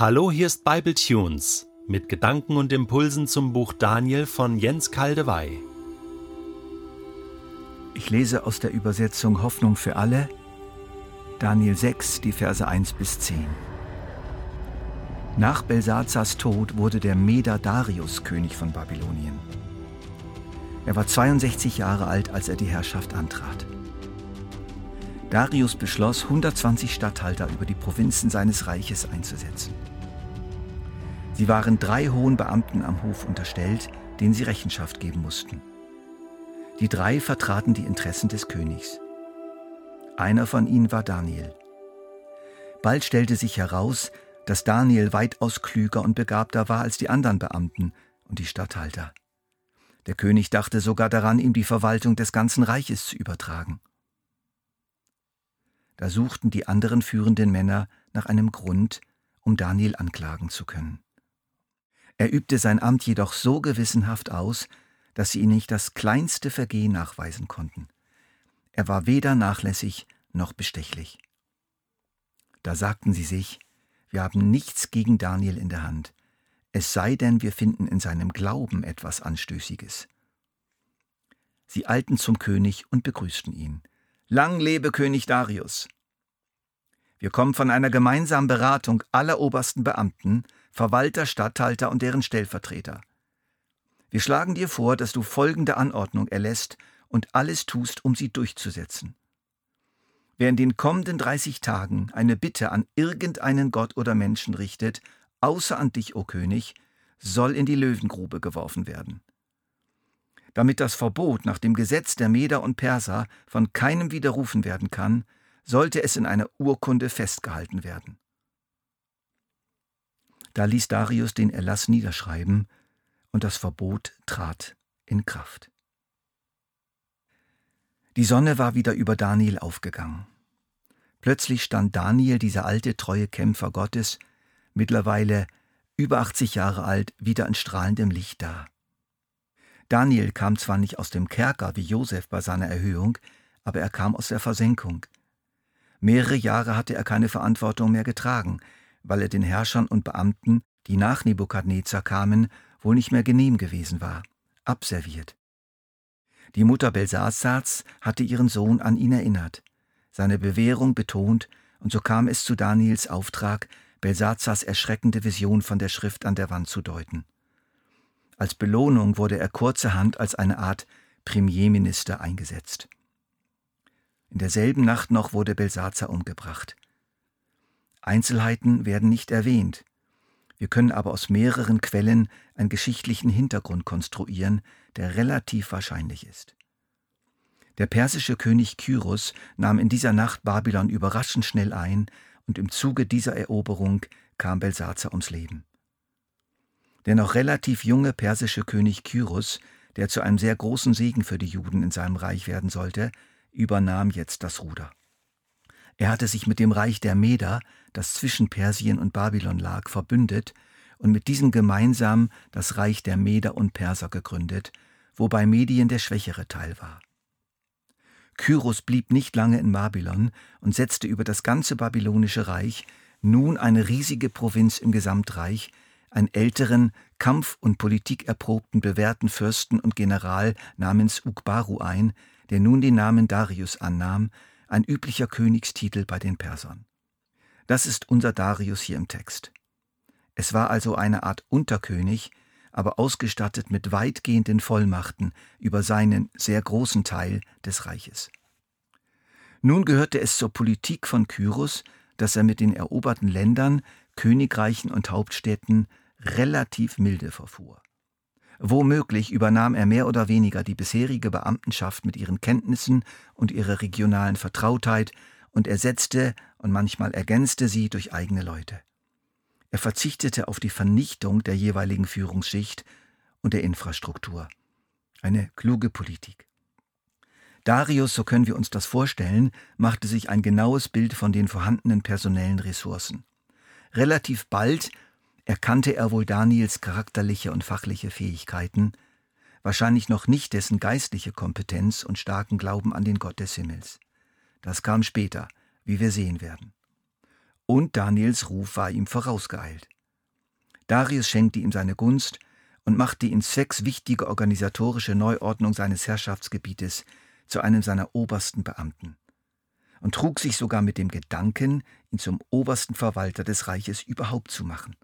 Hallo, hier ist Bible Tunes mit Gedanken und Impulsen zum Buch Daniel von Jens Kaldewey. Ich lese aus der Übersetzung Hoffnung für alle, Daniel 6, die Verse 1 bis 10. Nach Belsazars Tod wurde der Meder Darius König von Babylonien. Er war 62 Jahre alt, als er die Herrschaft antrat. Darius beschloss, 120 Statthalter über die Provinzen seines Reiches einzusetzen. Sie waren drei hohen Beamten am Hof unterstellt, denen sie Rechenschaft geben mussten. Die drei vertraten die Interessen des Königs. Einer von ihnen war Daniel. Bald stellte sich heraus, dass Daniel weitaus klüger und begabter war als die anderen Beamten und die Statthalter. Der König dachte sogar daran, ihm die Verwaltung des ganzen Reiches zu übertragen. Da suchten die anderen führenden Männer nach einem Grund, um Daniel anklagen zu können. Er übte sein Amt jedoch so gewissenhaft aus, dass sie ihn nicht das kleinste Vergehen nachweisen konnten. Er war weder nachlässig noch bestechlich. Da sagten sie sich, wir haben nichts gegen Daniel in der Hand, es sei denn, wir finden in seinem Glauben etwas Anstößiges. Sie eilten zum König und begrüßten ihn. Lang lebe König Darius! Wir kommen von einer gemeinsamen Beratung aller obersten Beamten, Verwalter, Statthalter und deren Stellvertreter. Wir schlagen dir vor, dass du folgende Anordnung erlässt und alles tust, um sie durchzusetzen. Wer in den kommenden 30 Tagen eine Bitte an irgendeinen Gott oder Menschen richtet, außer an dich, o König, soll in die Löwengrube geworfen werden damit das Verbot nach dem Gesetz der Meder und Perser von keinem widerrufen werden kann, sollte es in einer Urkunde festgehalten werden. Da ließ Darius den Erlass niederschreiben, und das Verbot trat in Kraft. Die Sonne war wieder über Daniel aufgegangen. Plötzlich stand Daniel, dieser alte, treue Kämpfer Gottes, mittlerweile über 80 Jahre alt, wieder in strahlendem Licht da. Daniel kam zwar nicht aus dem Kerker wie Josef bei seiner Erhöhung, aber er kam aus der Versenkung. Mehrere Jahre hatte er keine Verantwortung mehr getragen, weil er den Herrschern und Beamten, die nach Nebukadnezar kamen, wohl nicht mehr genehm gewesen war, abserviert. Die Mutter Belsazars hatte ihren Sohn an ihn erinnert, seine Bewährung betont, und so kam es zu Daniels Auftrag, Belsazars erschreckende Vision von der Schrift an der Wand zu deuten. Als Belohnung wurde er kurzerhand als eine Art Premierminister eingesetzt. In derselben Nacht noch wurde Belsazar umgebracht. Einzelheiten werden nicht erwähnt. Wir können aber aus mehreren Quellen einen geschichtlichen Hintergrund konstruieren, der relativ wahrscheinlich ist. Der persische König Kyros nahm in dieser Nacht Babylon überraschend schnell ein, und im Zuge dieser Eroberung kam Belsazar ums Leben. Der noch relativ junge persische König Kyros, der zu einem sehr großen Segen für die Juden in seinem Reich werden sollte, übernahm jetzt das Ruder. Er hatte sich mit dem Reich der Meder, das zwischen Persien und Babylon lag, verbündet und mit diesem gemeinsam das Reich der Meder und Perser gegründet, wobei Medien der schwächere Teil war. Kyros blieb nicht lange in Babylon und setzte über das ganze babylonische Reich nun eine riesige Provinz im Gesamtreich, einen älteren, kampf- und politikerprobten bewährten Fürsten und General namens Ukbaru ein, der nun den Namen Darius annahm, ein üblicher Königstitel bei den Persern. Das ist unser Darius hier im Text. Es war also eine Art Unterkönig, aber ausgestattet mit weitgehenden Vollmachten über seinen sehr großen Teil des Reiches. Nun gehörte es zur Politik von Kyros, dass er mit den eroberten Ländern Königreichen und Hauptstädten relativ milde verfuhr. Womöglich übernahm er mehr oder weniger die bisherige Beamtenschaft mit ihren Kenntnissen und ihrer regionalen Vertrautheit und ersetzte und manchmal ergänzte sie durch eigene Leute. Er verzichtete auf die Vernichtung der jeweiligen Führungsschicht und der Infrastruktur. Eine kluge Politik. Darius, so können wir uns das vorstellen, machte sich ein genaues Bild von den vorhandenen personellen Ressourcen. Relativ bald erkannte er wohl Daniels charakterliche und fachliche Fähigkeiten, wahrscheinlich noch nicht dessen geistliche Kompetenz und starken Glauben an den Gott des Himmels. Das kam später, wie wir sehen werden. und Daniels Ruf war ihm vorausgeeilt. Darius schenkte ihm seine Gunst und machte ihn zwecks wichtiger organisatorische Neuordnung seines Herrschaftsgebietes zu einem seiner obersten Beamten und trug sich sogar mit dem Gedanken, ihn zum obersten Verwalter des Reiches überhaupt zu machen.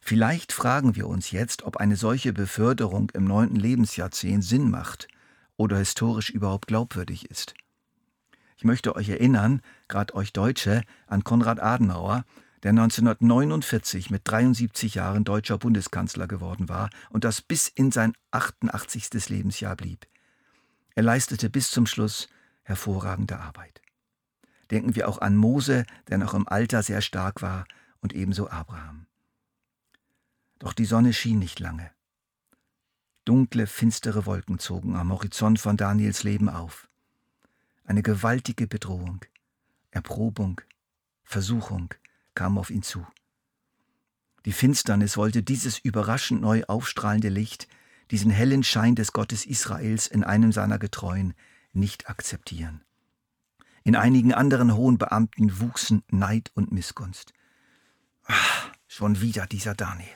Vielleicht fragen wir uns jetzt, ob eine solche Beförderung im neunten Lebensjahrzehnt Sinn macht oder historisch überhaupt glaubwürdig ist. Ich möchte euch erinnern, gerade euch Deutsche, an Konrad Adenauer, der 1949 mit 73 Jahren deutscher Bundeskanzler geworden war und das bis in sein 88. Lebensjahr blieb. Er leistete bis zum Schluss hervorragende Arbeit. Denken wir auch an Mose, der noch im Alter sehr stark war, und ebenso Abraham. Doch die Sonne schien nicht lange. Dunkle, finstere Wolken zogen am Horizont von Daniels Leben auf. Eine gewaltige Bedrohung, Erprobung, Versuchung kam auf ihn zu. Die Finsternis wollte dieses überraschend neu aufstrahlende Licht, diesen hellen Schein des Gottes Israels in einem seiner Getreuen, nicht akzeptieren. In einigen anderen hohen Beamten wuchsen Neid und Missgunst. Ach, schon wieder dieser Daniel.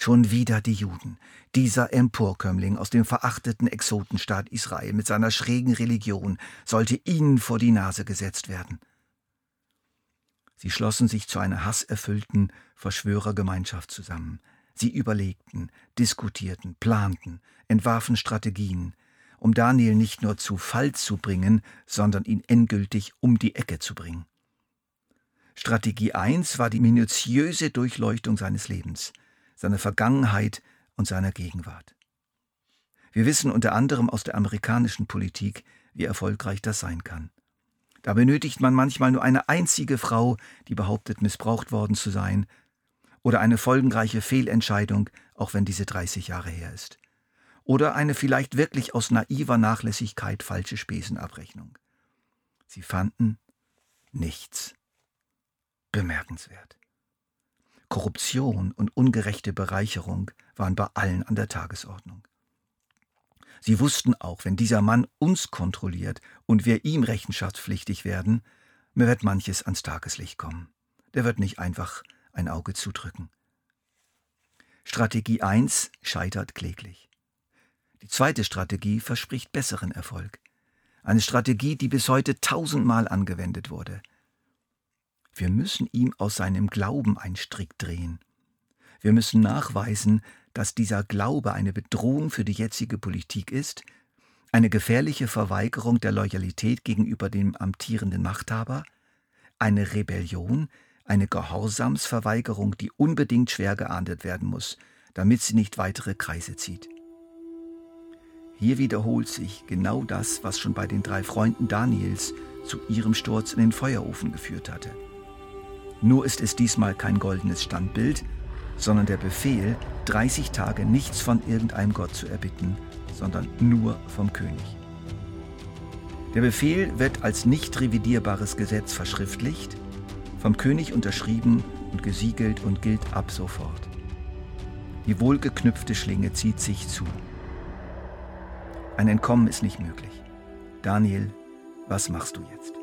Schon wieder die Juden, dieser Emporkömmling aus dem verachteten Exotenstaat Israel mit seiner schrägen Religion sollte ihnen vor die Nase gesetzt werden. Sie schlossen sich zu einer hasserfüllten Verschwörergemeinschaft zusammen. Sie überlegten, diskutierten, planten, entwarfen Strategien, um Daniel nicht nur zu Fall zu bringen, sondern ihn endgültig um die Ecke zu bringen. Strategie 1 war die minutiöse Durchleuchtung seines Lebens – seiner Vergangenheit und seiner Gegenwart. Wir wissen unter anderem aus der amerikanischen Politik, wie erfolgreich das sein kann. Da benötigt man manchmal nur eine einzige Frau, die behauptet, missbraucht worden zu sein, oder eine folgenreiche Fehlentscheidung, auch wenn diese 30 Jahre her ist. Oder eine vielleicht wirklich aus naiver Nachlässigkeit falsche Spesenabrechnung. Sie fanden nichts. Bemerkenswert. Korruption und ungerechte Bereicherung waren bei allen an der Tagesordnung. Sie wussten auch, wenn dieser Mann uns kontrolliert und wir ihm rechenschaftspflichtig werden, mir wird manches ans Tageslicht kommen. Der wird nicht einfach ein Auge zudrücken. Strategie 1 scheitert kläglich. Die zweite Strategie verspricht besseren Erfolg. Eine Strategie, die bis heute tausendmal angewendet wurde – wir müssen ihm aus seinem Glauben einen Strick drehen. Wir müssen nachweisen, dass dieser Glaube eine Bedrohung für die jetzige Politik ist, eine gefährliche Verweigerung der Loyalität gegenüber dem amtierenden Machthaber, eine Rebellion, eine Gehorsamsverweigerung, die unbedingt schwer geahndet werden muss, damit sie nicht weitere Kreise zieht. Hier wiederholt sich genau das, was schon bei den drei Freunden Daniels zu ihrem Sturz in den Feuerofen geführt hatte. Nur ist es diesmal kein goldenes Standbild, sondern der Befehl, 30 Tage nichts von irgendeinem Gott zu erbitten, sondern nur vom König. Der Befehl wird als nicht revidierbares Gesetz verschriftlicht, vom König unterschrieben und gesiegelt und gilt ab sofort. Die wohlgeknüpfte Schlinge zieht sich zu. Ein Entkommen ist nicht möglich. Daniel, was machst du jetzt?